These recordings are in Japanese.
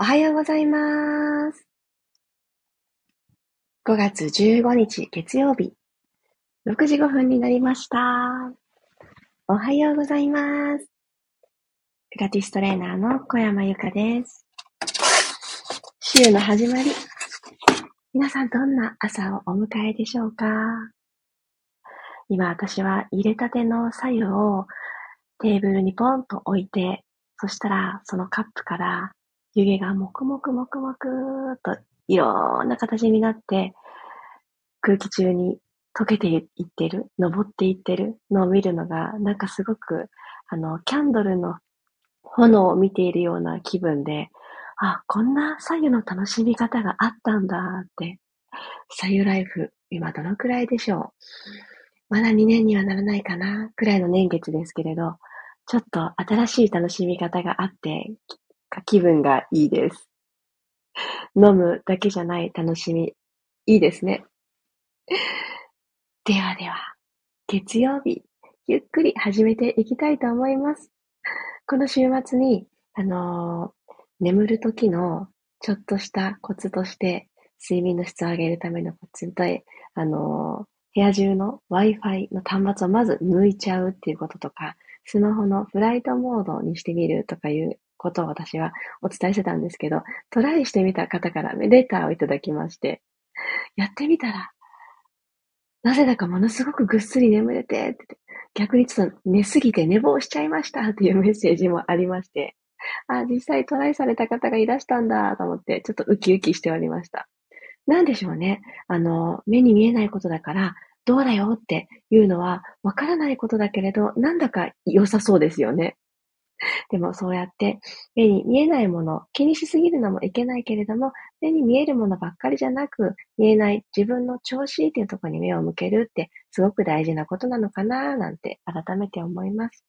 おはようございます。5月15日月曜日、6時5分になりました。おはようございます。ピラティストレーナーの小山由かです。週の始まり、皆さんどんな朝をお迎えでしょうか？今私は入れたての左右をテーブルにポンと置いて、そしたらそのカップから湯気がもくもくもくもくといろんな形になって、空気中に溶けていってる、登っていってるのを見るのが、なんかすごく、あの、キャンドルの炎を見ているような気分で、あ、こんな左右の楽しみ方があったんだって、左右ライフ、今どのくらいでしょう。まだ2年にはならないかな、くらいの年月ですけれど、ちょっと新しい楽しみ方があって、気分がいいです。飲むだけじゃない楽しみ。いいですね。ではでは、月曜日、ゆっくり始めていきたいと思います。この週末に、あのー、眠る時のちょっとしたコツとして、睡眠の質を上げるためのコツで、あのー、部屋中の Wi-Fi の端末をまず抜いちゃうっていうこととか、スマホのフライトモードにしてみるとかいうことを私はお伝えしてたんですけど、トライしてみた方からレターをいただきまして、やってみたら、なぜだかものすごくぐっすり眠れて、逆にちょっと寝すぎて寝坊しちゃいましたっていうメッセージもありまして、あ、実際トライされた方がいらしたんだと思って、ちょっとウキウキしておりました。なんでしょうね。あの、目に見えないことだから、どうだよっていうのは、わからないことだけれど、なんだか良さそうですよね。でもそうやって目に見えないもの、気にしすぎるのもいけないけれども、目に見えるものばっかりじゃなく、見えない自分の調子っていうところに目を向けるってすごく大事なことなのかななんて改めて思います。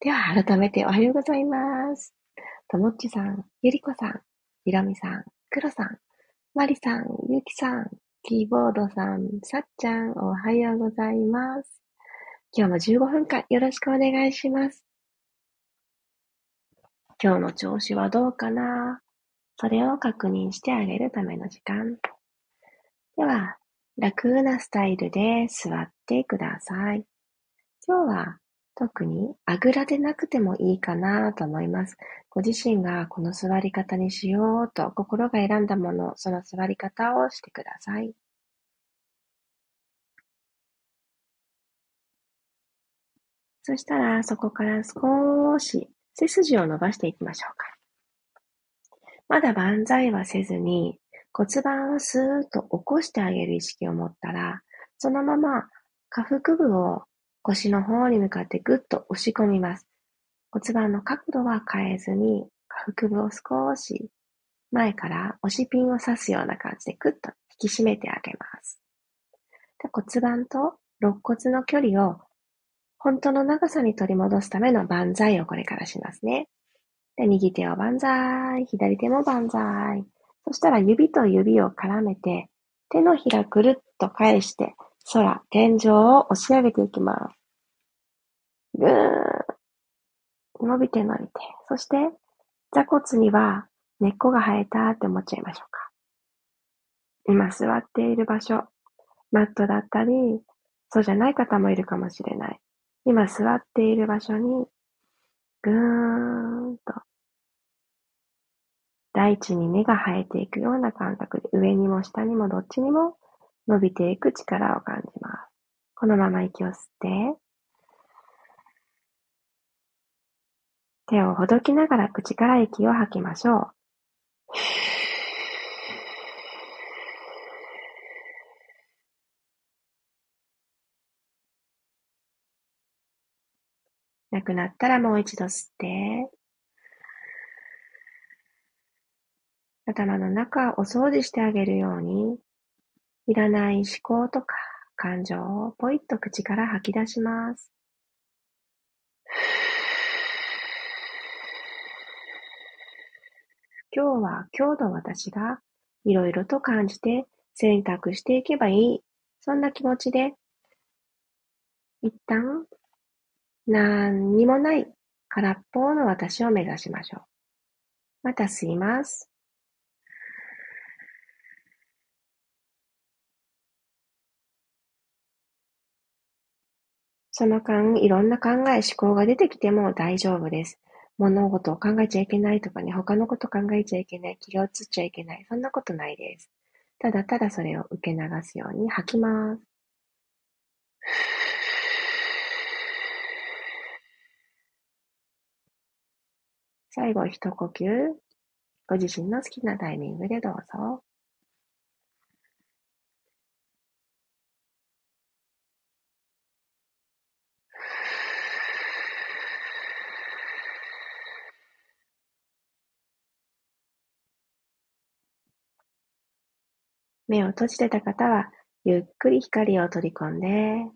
では改めておはようございます。ともっちさん、ゆりこさん、ひろみさん、くろさん、まりさん、ゆきさん、キーボードさん、さっちゃん、おはようございます。今日も15分間よろしくお願いします。今日の調子はどうかなそれを確認してあげるための時間。では、楽なスタイルで座ってください。今日は特にあぐらでなくてもいいかなと思います。ご自身がこの座り方にしようと心が選んだもの、その座り方をしてください。そしたらそこから少し背筋を伸ばしていきましょうか。まだ万歳はせずに、骨盤をスーッと起こしてあげる意識を持ったら、そのまま下腹部を腰の方に向かってぐっと押し込みます。骨盤の角度は変えずに、下腹部を少し前から押しピンを刺すような感じでぐっと引き締めてあげます。で骨盤と肋骨の距離を本当の長さに取り戻すための万歳をこれからしますね。で、右手を万歳、左手も万歳。そしたら指と指を絡めて、手のひらくるっと返して、空、天井を押し上げていきます。ぐーん。伸びて伸びて。そして、座骨には根っこが生えたって思っちゃいましょうか。今座っている場所、マットだったり、そうじゃない方もいるかもしれない。今座っている場所に、ぐーんと、大地に根が生えていくような感覚で、上にも下にもどっちにも伸びていく力を感じます。このまま息を吸って、手をほどきながら口から息を吐きましょう。なくなったらもう一度吸って、頭の中をお掃除してあげるように、いらない思考とか感情をポイッと口から吐き出します。今日は今日の私がいろいろと感じて選択していけばいい。そんな気持ちで、一旦なんにもない空っぽの私を目指しましょう。また吸います。その間、いろんな考え、思考が出てきても大丈夫です。物事を考えちゃいけないとかね、他のこと考えちゃいけない、気が移っちゃいけない、そんなことないです。ただただそれを受け流すように吐きます。最後一呼吸。ご自身の好きなタイミングでどうぞ。目を閉じてた方は、ゆっくり光を取り込んで、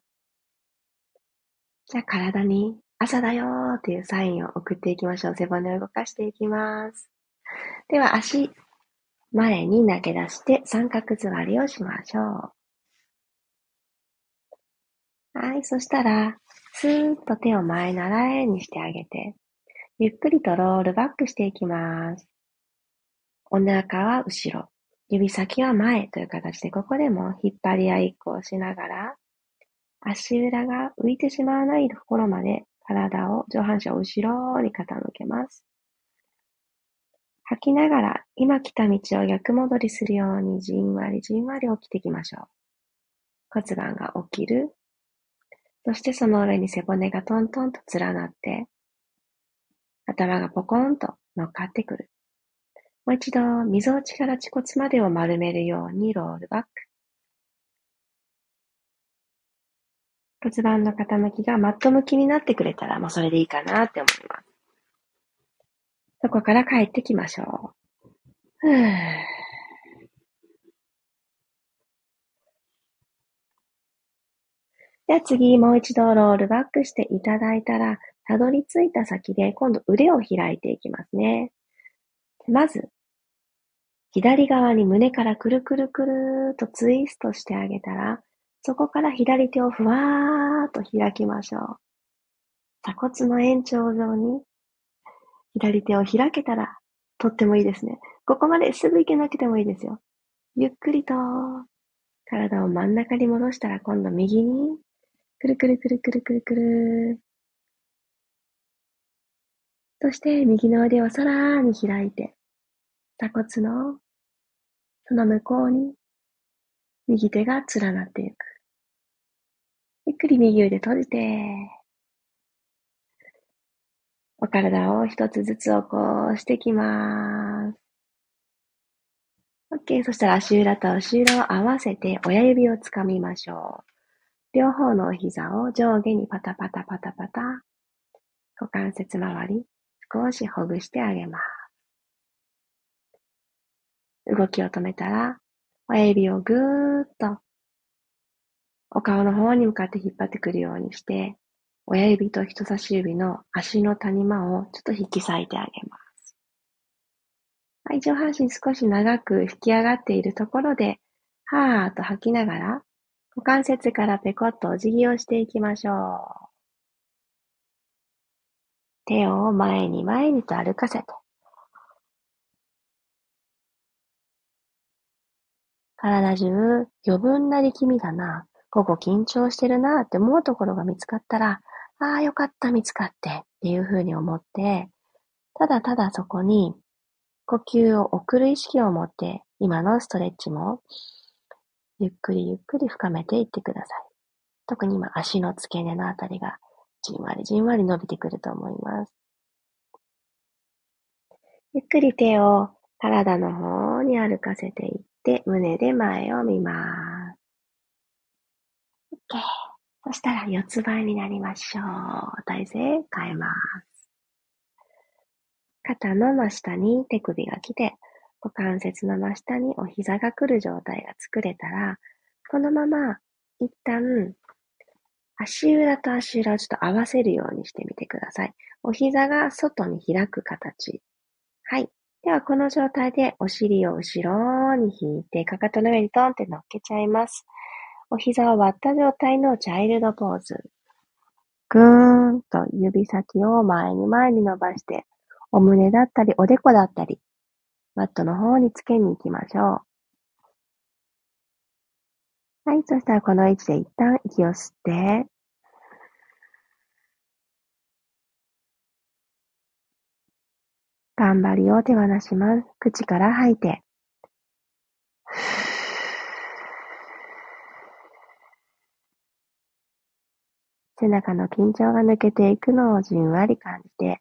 じゃあ体に朝だよーっていうサインを送っていきましょう。背骨を動かしていきます。では足、前に投げ出して三角座りをしましょう。はい、そしたら、スーッと手を前習えにしてあげて、ゆっくりとロールバックしていきます。お腹は後ろ、指先は前という形で、ここでも引っ張り合いっこをしながら、足裏が浮いてしまわないところまで体を、上半身を後ろに傾けます。吐きながら、今来た道を逆戻りするようにじんわりじんわり起きていきましょう。骨盤が起きる。そしてその上に背骨がトントンと連なって、頭がポコンと乗っかってくる。もう一度、溝落ちから恥骨までを丸めるようにロールバック。骨盤の傾きがマット向きになってくれたら、もうそれでいいかなって思います。そこから帰ってきましょう。ふぅ。では次、もう一度ロールバックしていただいたら、たどり着いた先で今度腕を開いていきますね。まず、左側に胸からくるくるくるーとツイストしてあげたら、そこから左手をふわーっと開きましょう。鎖骨の延長上に左手を開けたらとってもいいですね。ここまですぐ行けなくてもいいですよ。ゆっくりと体を真ん中に戻したら今度右にくるくるくるくるくるくる。そして右の腕をさらに開いて鎖骨のその向こうに右手が連なっていく。ゆっくり右腕閉じて、お体を一つずつ起こしてきます。OK。そしたら足裏と足裏を合わせて親指をつかみましょう。両方のお膝を上下にパタパタパタパタ。股関節周り少しほぐしてあげます。動きを止めたら、親指をぐーっとお顔の方に向かって引っ張ってくるようにして、親指と人差し指の足の谷間をちょっと引き裂いてあげます。はい、上半身少し長く引き上がっているところで、はーっと吐きながら、股関節からペコッとお辞儀をしていきましょう。手を前に前にと歩かせて、体中余分な力みだな、ここ緊張してるなって思うところが見つかったら、ああ、よかった、見つかってっていうふうに思って、ただただそこに呼吸を送る意識を持って、今のストレッチもゆっくりゆっくり深めていってください。特に今足の付け根のあたりがじんわりじんわり伸びてくると思います。ゆっくり手を体の方に歩かせていって、胸で前を見ます。OK。そしたら四つ倍になりましょう。体勢変えます。肩の真下に手首が来て、股関節の真下にお膝が来る状態が作れたら、このまま一旦足裏と足裏をちょっと合わせるようにしてみてください。お膝が外に開く形。はい。では、この状態でお尻を後ろに引いて、かかとの上にトンって乗っけちゃいます。お膝を割った状態のチャイルドポーズ。ぐーんと指先を前に前に伸ばして、お胸だったり、おでこだったり、マットの方につけに行きましょう。はい、そしたらこの位置で一旦息を吸って、頑張りを手放します。口から吐いて。背中の緊張が抜けていくのをじんわり感じて、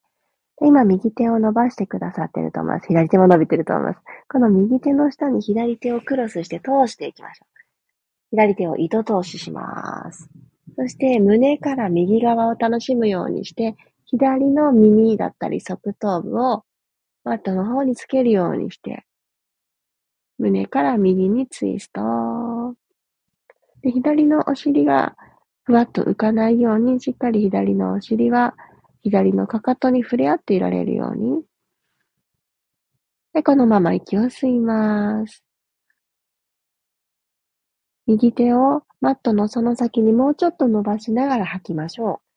今右手を伸ばしてくださってると思います。左手も伸びてると思います。この右手の下に左手をクロスして通していきましょう。左手を糸通しします。そして胸から右側を楽しむようにして、左の耳だったり側頭部をマットの方につけるようにして、胸から右にツイスト。で左のお尻がふわっと浮かないように、しっかり左のお尻は左のかかとに触れ合っていられるように。で、このまま息を吸います。右手をマットのその先にもうちょっと伸ばしながら吐きましょう。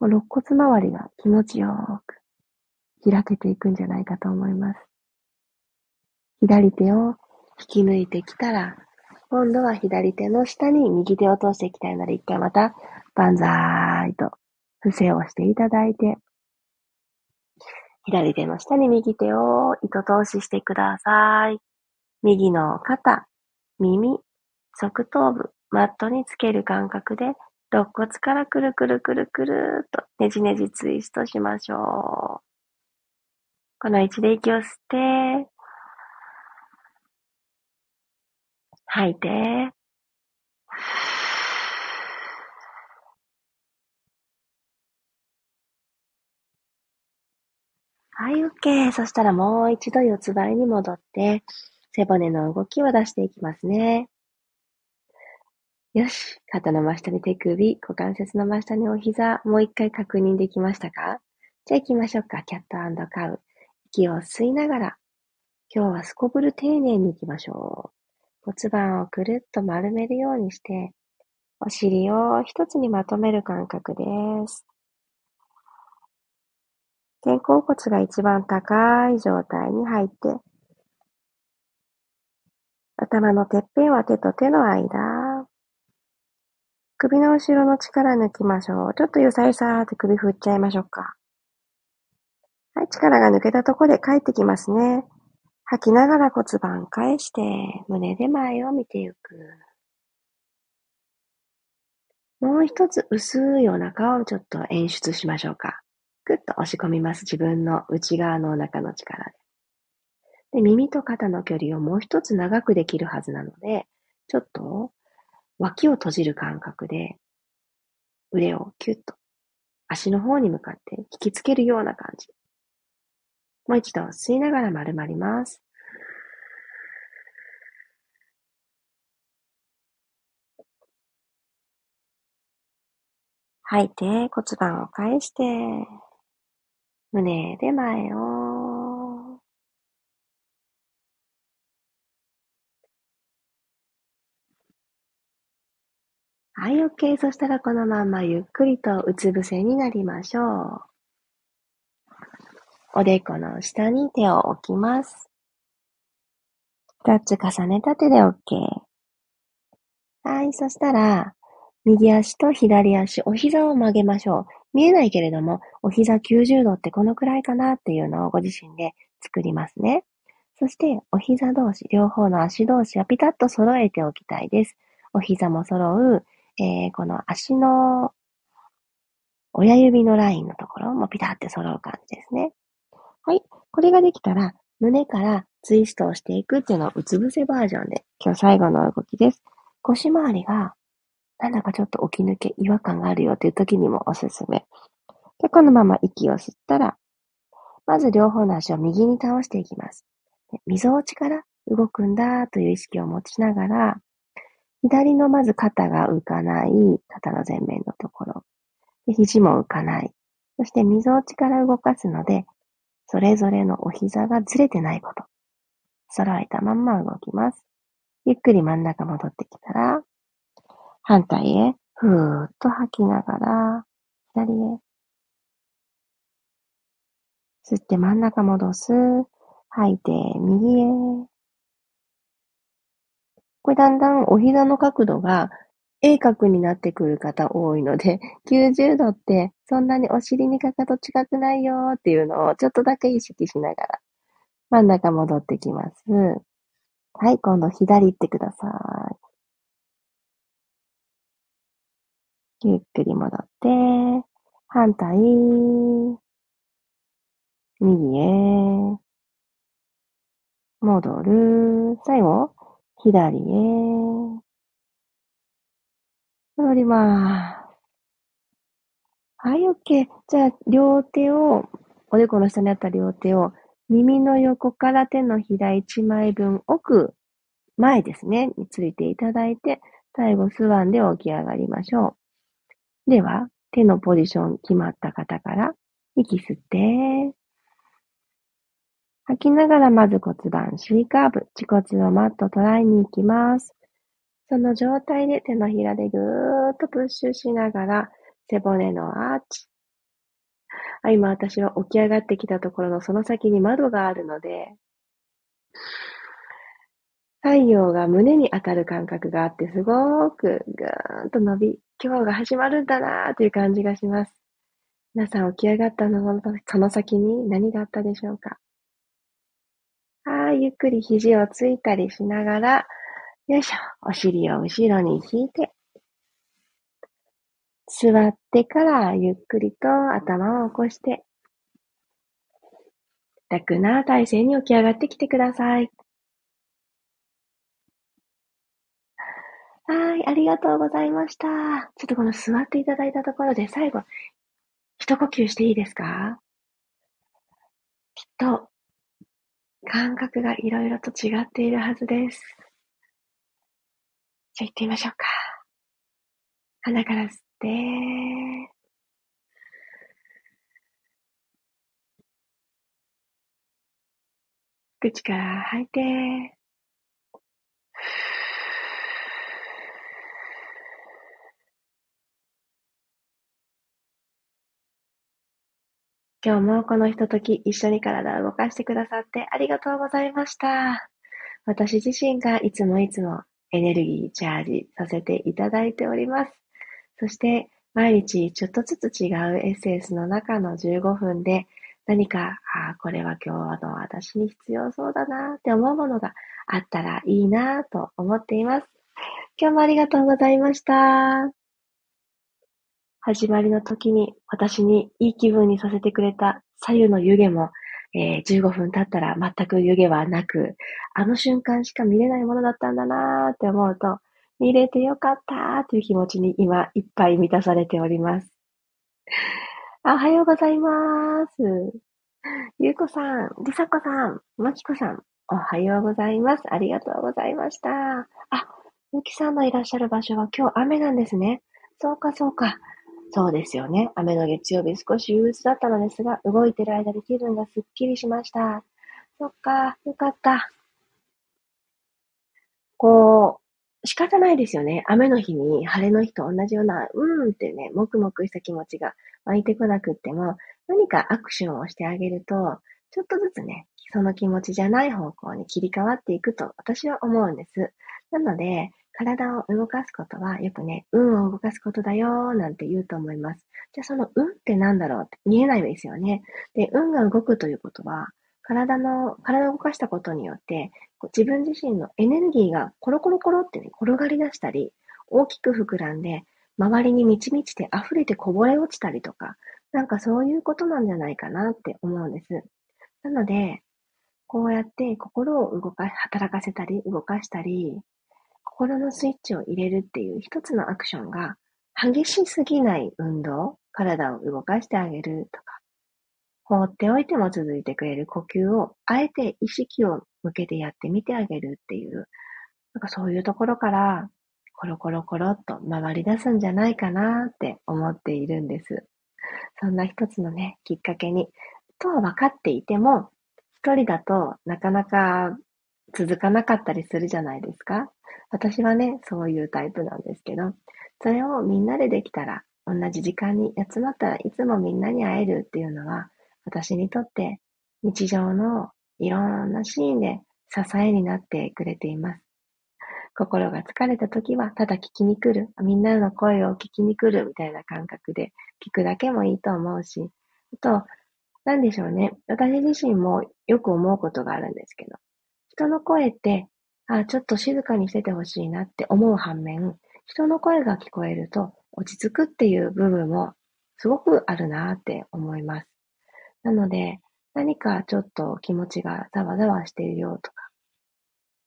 肋骨周りが気持ちよく開けていくんじゃないかと思います。左手を引き抜いてきたら、今度は左手の下に右手を通していきたいので、一回また、万歳と伏せをしていただいて、左手の下に右手を糸通ししてください。右の肩、耳、側頭部、マットにつける感覚で、肋骨からくるくるくるくるっとねじねじツイストしましょう。この位置で息を吸って、吐いて。はい、OK。そしたらもう一度四つ倍に戻って、背骨の動きを出していきますね。よし。肩の真下に手首、股関節の真下にお膝、もう一回確認できましたか？じゃあ行きましょうか。キャットカウ。息を吸いながら、今日はすこぶる丁寧に行きましょう。骨盤をくるっと丸めるようにして、お尻を一つにまとめる感覚です。肩甲骨が一番高い状態に入って、頭のてっぺんは手と手の間。首の後ろの力抜きましょう。ちょっとゆさゆさーって首振っちゃいましょうか。はい、力が抜けたところで帰ってきますね。吐きながら骨盤返して、胸で前を見てゆく。もう一つ薄いお腹をちょっと演出しましょうか。ぐっと押し込みます。自分の内側のお腹の力で。で、耳と肩の距離をもう一つ長くできるはずなので、ちょっと脇を閉じる感覚で、腕をキュッと足の方に向かって引きつけるような感じ。もう一度吸いながら丸まります。吐いて骨盤を返して、胸で前を。はい、OK。そしたらこのままゆっくりとうつ伏せになりましょう。おでこの下に手を置きます。二つ重ねた手で OK。はい、そしたら、右足と左足、お膝を曲げましょう。見えないけれども、お膝90度ってこのくらいかなっていうのをご自身で作りますね。そして、お膝同士、両方の足同士はピタッと揃えておきたいです。お膝も揃う、えー、この足の親指のラインのところもピタッて揃う感じですね。はい。これができたら、胸からツイストをしていくっていうのをうつ伏せバージョンで、今日最後の動きです。腰回りが、なんだかちょっと起き抜け、違和感があるよっていう時にもおすすめ。で、このまま息を吸ったら、まず両方の足を右に倒していきます。溝落ちから動くんだという意識を持ちながら、左のまず肩が浮かない、肩の前面のところ。で肘も浮かない。そして溝落ちから動かすので、それぞれのお膝がずれてないこと。揃えたまんま動きます。ゆっくり真ん中戻ってきたら、反対へふーっと吐きながら、左へ。吸って真ん中戻す。吐いて右へ。これだんだんお膝の角度が鋭角になってくる方多いので、90度ってそんなにお尻にかかと近くないよっていうのをちょっとだけ意識しながら真ん中戻ってきます。はい、今度左行ってください。ゆっくり戻って、反対、右へ、戻る、最後、左へ、戻ります。はい、OK。じゃあ、両手を、おでこの下にあった両手を、耳の横から手のひら1枚分奥、前ですね、についていただいて、最後、スワンで起き上がりましょう。では、手のポジション決まった方から、息吸って、吐きながらまず骨盤 C カーブ、恥骨をマット捉えに行きます。その状態で手のひらでぐーっとプッシュしながら、背骨のアーチ。あ今私は起き上がってきたところのその先に窓があるので、太陽が胸に当たる感覚があって、すごくぐーんと伸び、今日が始まるんだなーという感じがします。皆さん起き上がったのその先に何があったでしょうか？はい、ゆっくり肘をついたりしながら、よいしょ。お尻を後ろに引いて、座ってからゆっくりと頭を起こして、楽な体勢に起き上がってきてください。はい、ありがとうございました。ちょっとこの座っていただいたところで最後、一呼吸していいですか？きっと、感覚がいろいろと違っているはずです。じゃあ行ってみましょうか。鼻から吸って、口から吐いて、今日もこのひととき一緒に体を動かしてくださってありがとうございました。私自身がいつもいつもエネルギーチャージさせていただいております。そして、毎日ちょっとずつ違うエッセンスの中の15分で、何か、ああ、これは今日の私に必要そうだなって思うものがあったらいいなと思っています。今日もありがとうございました。始まりの時に私にいい気分にさせてくれた左右の湯気もえー、15分経ったら全く湯気はなく、あの瞬間しか見れないものだったんだなーって思うと、見れてよかったーという気持ちに今いっぱい満たされております。おはようございます。ゆうこさん、りさこさん、まきこさん、おはようございます。ありがとうございました。あ、ゆきさんのいらっしゃる場所は今日雨なんですね。そうかそうか。そうですよね。雨の月曜日少し憂鬱だったのですが、動いてる間で気分がすっきりしました。そっか、よかった。こう、仕方ないですよね。雨の日に晴れの日と同じような、うーんってね、もくもくした気持ちが湧いてこなくっても、何かアクションをしてあげると、ちょっとずつね、その気持ちじゃない方向に切り替わっていくと私は思うんです。なので、体を動かすことは、よくね、運を動かすことだよなんて言うと思います。じゃあその運って何だろうって見えないですよね。で、運が動くということは、体の、体を動かしたことによって、自分自身のエネルギーがコロコロコロってね、転がり出したり、大きく膨らんで、周りに満ち満ちて溢れてこぼれ落ちたりとか、なんかそういうことなんじゃないかなって思うんです。なので、こうやって心を動か、働かせたり、動かしたり、心のスイッチを入れるっていう一つのアクションが、激しすぎない運動、体を動かしてあげるとか、放っておいても続いてくれる呼吸を、あえて意識を向けてやってみてあげるっていう、なんかそういうところから、コロコロコロっと回り出すんじゃないかなって思っているんです。そんな一つのね、きっかけに、とは分かっていても、一人だとなかなか続かなかったりするじゃないですか。私はね、そういうタイプなんですけど、それをみんなでできたら、同じ時間に集まったらいつもみんなに会えるっていうのは、私にとって日常のいろんなシーンで支えになってくれています。心が疲れた時は、ただ聞きに来る。みんなの声を聞きに来るみたいな感覚で聞くだけもいいと思うし、あと、なんでしょうね。私自身もよく思うことがあるんですけど、人の声って、あ、ちょっと静かにしててほしいなって思う反面、人の声が聞こえると落ち着くっていう部分もすごくあるなって思います。なので、何かちょっと気持ちがざわざわしているよとか、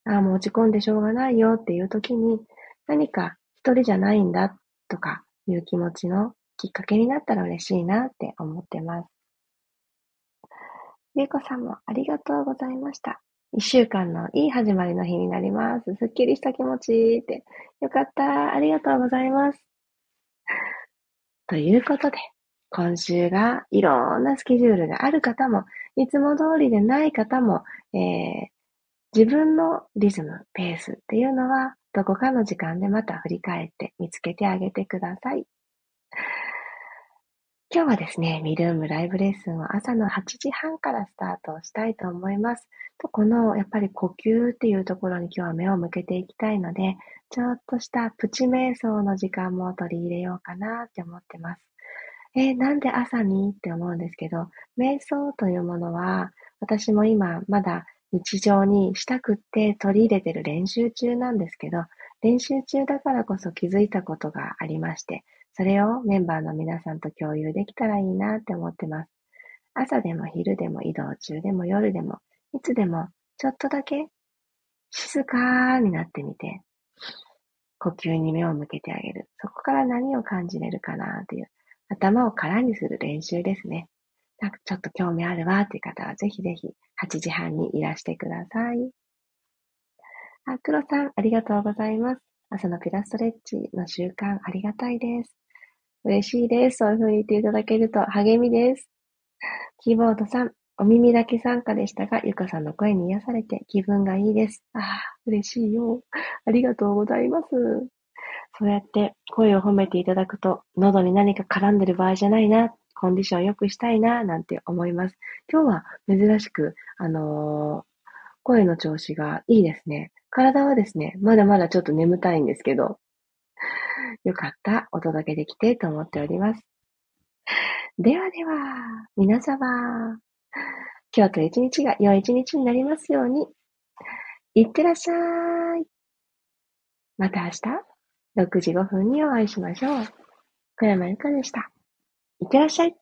ああ、もう落ち込んでしょうがないよっていう時に、何か一人じゃないんだとかいう気持ちのきっかけになったら嬉しいなって思ってます。ゆうこさんもありがとうございました。一週間のいい始まりの日になります。すっきりした気持ちって。よかった。ありがとうございます。ということで、今週がいろんなスケジュールがある方も、いつも通りでない方も、えー、自分のリズム、ペースっていうのは、どこかの時間でまた振り返って見つけてあげてください。今日はですね、ミルームライブレッスンを朝の8時半からスタートしたいと思います。とこの、やっぱり呼吸っていうところに今日は目を向けていきたいので、ちょっとしたプチ瞑想の時間も取り入れようかなって思ってます。えー、なんで朝にって思うんですけど、瞑想というものは、私も今まだ日常にしたくって取り入れてる練習中なんですけど、練習中だからこそ気づいたことがありまして、それをメンバーの皆さんと共有できたらいいなって思ってます。朝でも昼でも移動中でも夜でも、いつでもちょっとだけ静かになってみて、呼吸に目を向けてあげる。そこから何を感じれるかなという、頭を空にする練習ですね。なんかちょっと興味あるわっていう方はぜひぜひ8時半にいらしてください。あ、黒さん、ありがとうございます。朝のピラストレッチの習慣ありがたいです。嬉しいです。そういう風に言っていただけると励みです。キーボードさん、お耳だけ参加でしたが、ゆかさんの声に癒されて気分がいいです。ああ、嬉しいよ。ありがとうございます。そうやって声を褒めていただくと、喉に何か絡んでる場合じゃないな、コンディション良くしたいな、なんて思います。今日は珍しく、あのー、声の調子がいいですね。体はですね、まだまだちょっと眠たいんですけど、よかった。お届けできてと思っております。ではでは、皆様、今日と一日が良い一日になりますように。いってらっしゃい。また明日、6時5分にお会いしましょう。小山由かでした。いってらっしゃい。